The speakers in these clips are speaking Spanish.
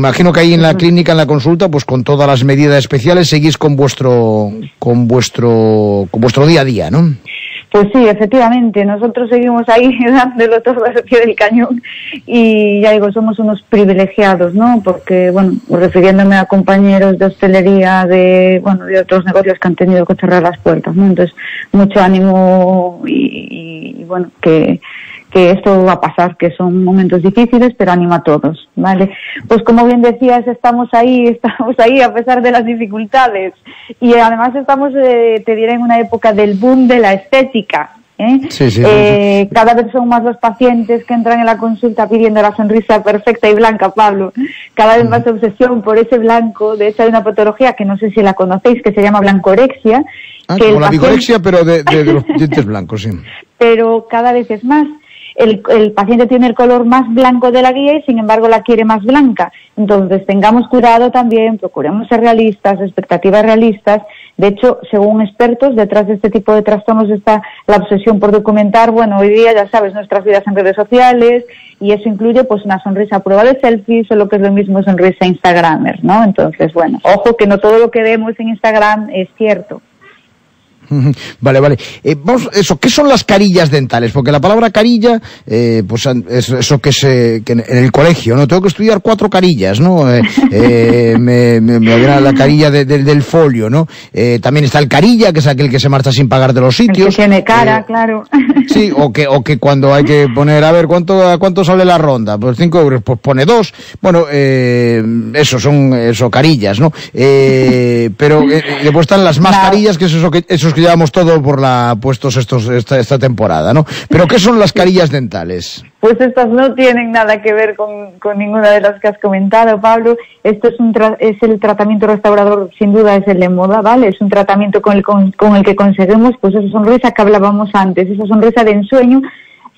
imagino que ahí en la clínica, en la consulta, pues con todas las medidas especiales seguís con vuestro, con vuestro, con vuestro día a día, ¿no? Pues sí, efectivamente, nosotros seguimos ahí dándolo todo al pie del cañón y ya digo, somos unos privilegiados, ¿no? Porque, bueno, refiriéndome a compañeros de hostelería, de, bueno, de otros negocios que han tenido que cerrar las puertas, ¿no? Entonces, mucho ánimo y, y bueno, que, que esto va a pasar, que son momentos difíciles, pero anima a todos, ¿vale? Pues como bien decías, estamos ahí, estamos ahí a pesar de las dificultades y además estamos, eh, te diré, en una época del boom de la estética. ¿eh? Sí, sí, Eh, cada vez son más los pacientes que entran en la consulta pidiendo la sonrisa perfecta y blanca, Pablo. Cada vez más obsesión por ese blanco. De hecho, hay una patología que no sé si la conocéis, que se llama blancorexia. Ah, que como la paciente- vigorexia, pero de, de- de los dientes blancos, sí. pero cada vez es más. El, el paciente tiene el color más blanco de la guía y sin embargo la quiere más blanca. Entonces tengamos cuidado también, procuremos ser realistas, expectativas realistas. De hecho, según expertos, detrás de este tipo de trastornos está la obsesión por documentar, bueno, hoy día ya sabes, nuestras vidas en redes sociales y eso incluye pues una sonrisa a prueba de selfies o lo que es lo mismo sonrisa Instagramer, ¿no? Entonces, bueno, ojo que no todo lo que vemos en Instagram es cierto. Vale, vale. Eh, vamos, eso, ¿qué son las carillas dentales? Porque la palabra carilla, eh, pues es eso que se, que en el colegio, ¿no? Tengo que estudiar cuatro carillas, ¿no? Eh, eh, me, me, me viene la carilla de- de- del folio, ¿no? También está el carilla, que es aquel que se marcha sin pagar de los El que sitios. tiene cara, claro. Sí, o que, o que cuando hay que poner, a ver, ¿cuánto, a cuánto sale la ronda? Pues cinco euros, pues pone dos. Bueno, eh, eso son, eso, carillas, ¿no? Eh, pero después están las mascarillas, que es eso que, esos que llevamos todo por la, puestos estos, esta, esta temporada, ¿no? Pero ¿qué son las carillas dentales? Pues estas no tienen nada que ver con, con ninguna de las que has comentado, Pablo. Esto es, un tra- es el tratamiento restaurador, sin duda es el de moda, ¿vale? Es un tratamiento con el, con, con el que conseguimos pues esa sonrisa que hablábamos antes, esa sonrisa de ensueño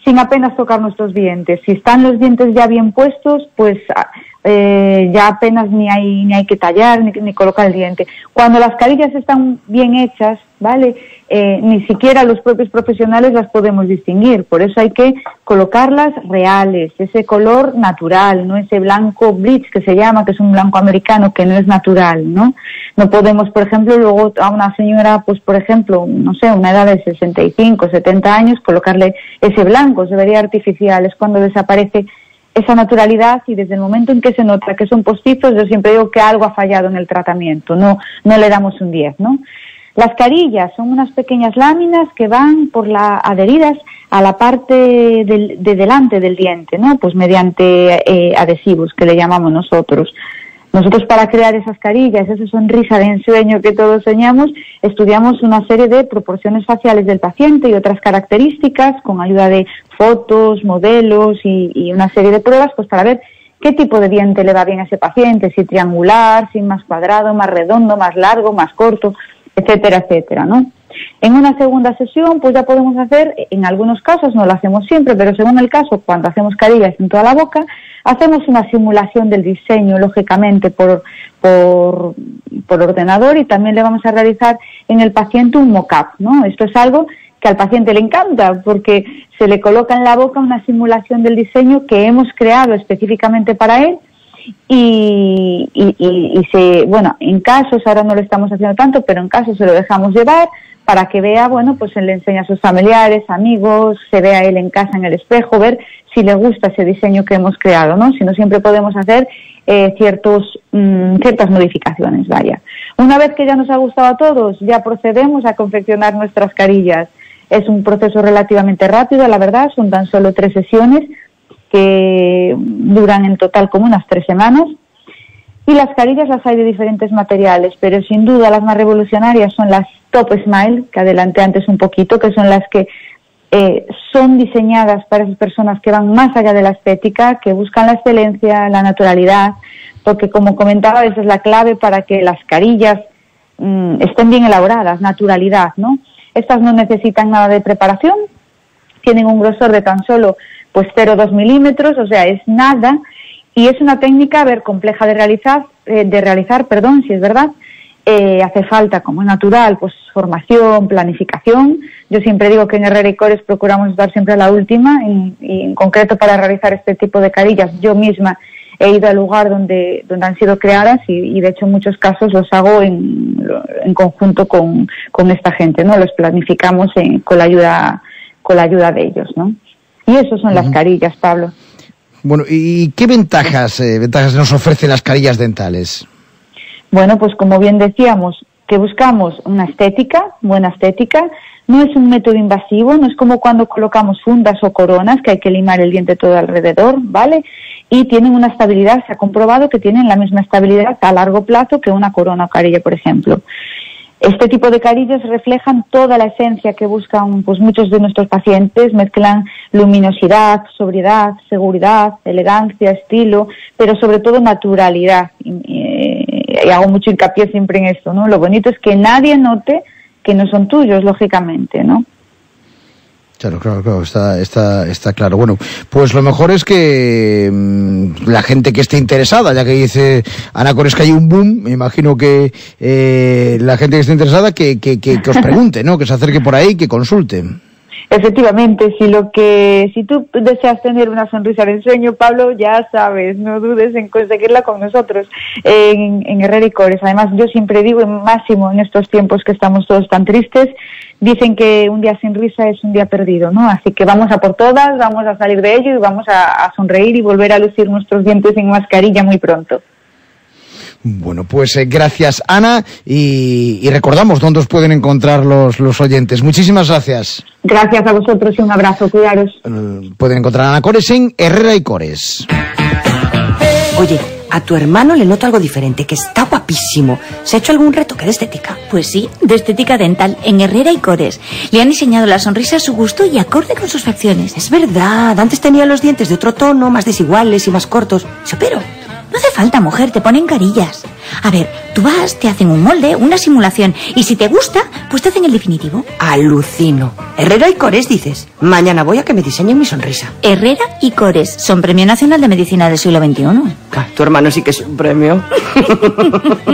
sin apenas tocar nuestros dientes. Si están los dientes ya bien puestos, pues ah, eh, ya apenas ni hay, ni hay que tallar ni, ni colocar el diente. Cuando las carillas están bien hechas, ¿vale? Eh, ni siquiera los propios profesionales las podemos distinguir. Por eso hay que colocarlas reales, ese color natural, no ese blanco bleach que se llama, que es un blanco americano que no es natural, ¿no? No podemos, por ejemplo, luego a una señora, pues por ejemplo, no sé, una edad de 65, 70 años, colocarle ese blanco, se vería artificial, es cuando desaparece esa naturalidad y desde el momento en que se nota que son postizos, yo siempre digo que algo ha fallado en el tratamiento, no, no le damos un 10, ¿no? Las carillas son unas pequeñas láminas que van por la adheridas a la parte del- de delante del diente, ¿no? Pues mediante eh, adhesivos que le llamamos nosotros. Nosotros para crear esas carillas, esa sonrisa de ensueño que todos soñamos, estudiamos una serie de proporciones faciales del paciente y otras características con ayuda de fotos, modelos y, y una serie de pruebas, pues para ver qué tipo de diente le va bien a ese paciente, si triangular, si más cuadrado, más redondo, más largo, más corto, etcétera, etcétera, ¿no? En una segunda sesión, pues ya podemos hacer, en algunos casos, no lo hacemos siempre, pero según el caso, cuando hacemos carillas en toda la boca, hacemos una simulación del diseño, lógicamente, por, por, por ordenador y también le vamos a realizar en el paciente un mock-up, ¿no? Esto es algo que al paciente le encanta porque se le coloca en la boca una simulación del diseño que hemos creado específicamente para él y, y, se, bueno, en casos, ahora no lo estamos haciendo tanto, pero en casos se lo dejamos llevar para que vea, bueno, pues él le enseña a sus familiares, amigos, se vea él en casa en el espejo, ver si le gusta ese diseño que hemos creado, ¿no? Si no, siempre podemos hacer eh, ciertos, mm, ciertas modificaciones, vaya. Una vez que ya nos ha gustado a todos, ya procedemos a confeccionar nuestras carillas. Es un proceso relativamente rápido, la verdad, son tan solo tres sesiones que duran en total como unas tres semanas. Y las carillas las hay de diferentes materiales, pero sin duda las más revolucionarias son las Top Smile, que adelanté antes un poquito, que son las que eh, son diseñadas para esas personas que van más allá de la estética, que buscan la excelencia, la naturalidad, porque como comentaba, esa es la clave para que las carillas mm, estén bien elaboradas, naturalidad, ¿no? Estas no necesitan nada de preparación, tienen un grosor de tan solo pues 0,2 milímetros, o sea, es nada, y es una técnica, a ver, compleja de realizar, eh, de realizar, perdón, si es verdad, eh, hace falta, como es natural, pues formación, planificación. Yo siempre digo que en Herrera y procuramos estar siempre la última, en- y en concreto para realizar este tipo de carillas, yo misma he ido al lugar donde, donde han sido creadas y, de hecho en muchos casos los hago en, en conjunto con, con, esta gente, ¿no? Los planificamos con la ayuda con la ayuda de ellos, ¿no? Y eso son las carillas, Pablo. Bueno, ¿y qué ventajas, eh, ventajas nos ofrecen las carillas dentales? Bueno, pues como bien decíamos, que buscamos una estética, buena estética, no es un método invasivo, no es como cuando colocamos fundas o coronas que hay que limar el diente todo alrededor, ¿vale? Y tienen una estabilidad, se ha comprobado que tienen la misma estabilidad a largo plazo que una corona o carilla, por ejemplo. Este tipo de carillas reflejan toda la esencia que buscan pues, muchos de nuestros pacientes, mezclan luminosidad, sobriedad, seguridad, elegancia, estilo, pero sobre todo naturalidad. Y, y hago mucho hincapié siempre en esto, ¿no? Lo bonito es que nadie note que no son tuyos, lógicamente, ¿no? Claro, claro, claro, está, está, está claro. Bueno, pues lo mejor es que mm, la gente que esté interesada, ya que dice Ana Cores que hay un boom, me imagino que eh, la gente que esté interesada que, que, que, que os pregunte, ¿no? Que se acerque por ahí, que consulte. Efectivamente, si lo que, si tú deseas tener una sonrisa de ensueño, Pablo, ya sabes, no dudes en conseguirla con nosotros en, en Herrera y Cores. Además, yo siempre digo, en máximo en estos tiempos que estamos todos tan tristes, dicen que un día sin risa es un día perdido, ¿no? Así que vamos a por todas, vamos a salir de ello y vamos a, a sonreír y volver a lucir nuestros dientes en mascarilla muy pronto. Bueno, pues eh, gracias Ana y, y, recordamos dónde os pueden encontrar los, los oyentes. Muchísimas gracias. Gracias a vosotros y un abrazo, cuidaros. Uh, pueden encontrar a Ana Cores en Herrera y Cores. Oye, a tu hermano le noto algo diferente, que está guapísimo. ¿Se ha hecho algún retoque de estética? Pues sí, de estética dental, en Herrera y Cores. Le han diseñado la sonrisa a su gusto y acorde con sus facciones. Es verdad, antes tenía los dientes de otro tono, más desiguales y más cortos. Se operó. No hace falta, mujer, te ponen carillas. A ver, tú vas, te hacen un molde, una simulación, y si te gusta, pues te hacen el definitivo. Alucino. Herrera y Cores, dices. Mañana voy a que me diseñen mi sonrisa. Herrera y Cores son Premio Nacional de Medicina del siglo XXI. tu hermano sí que es un premio.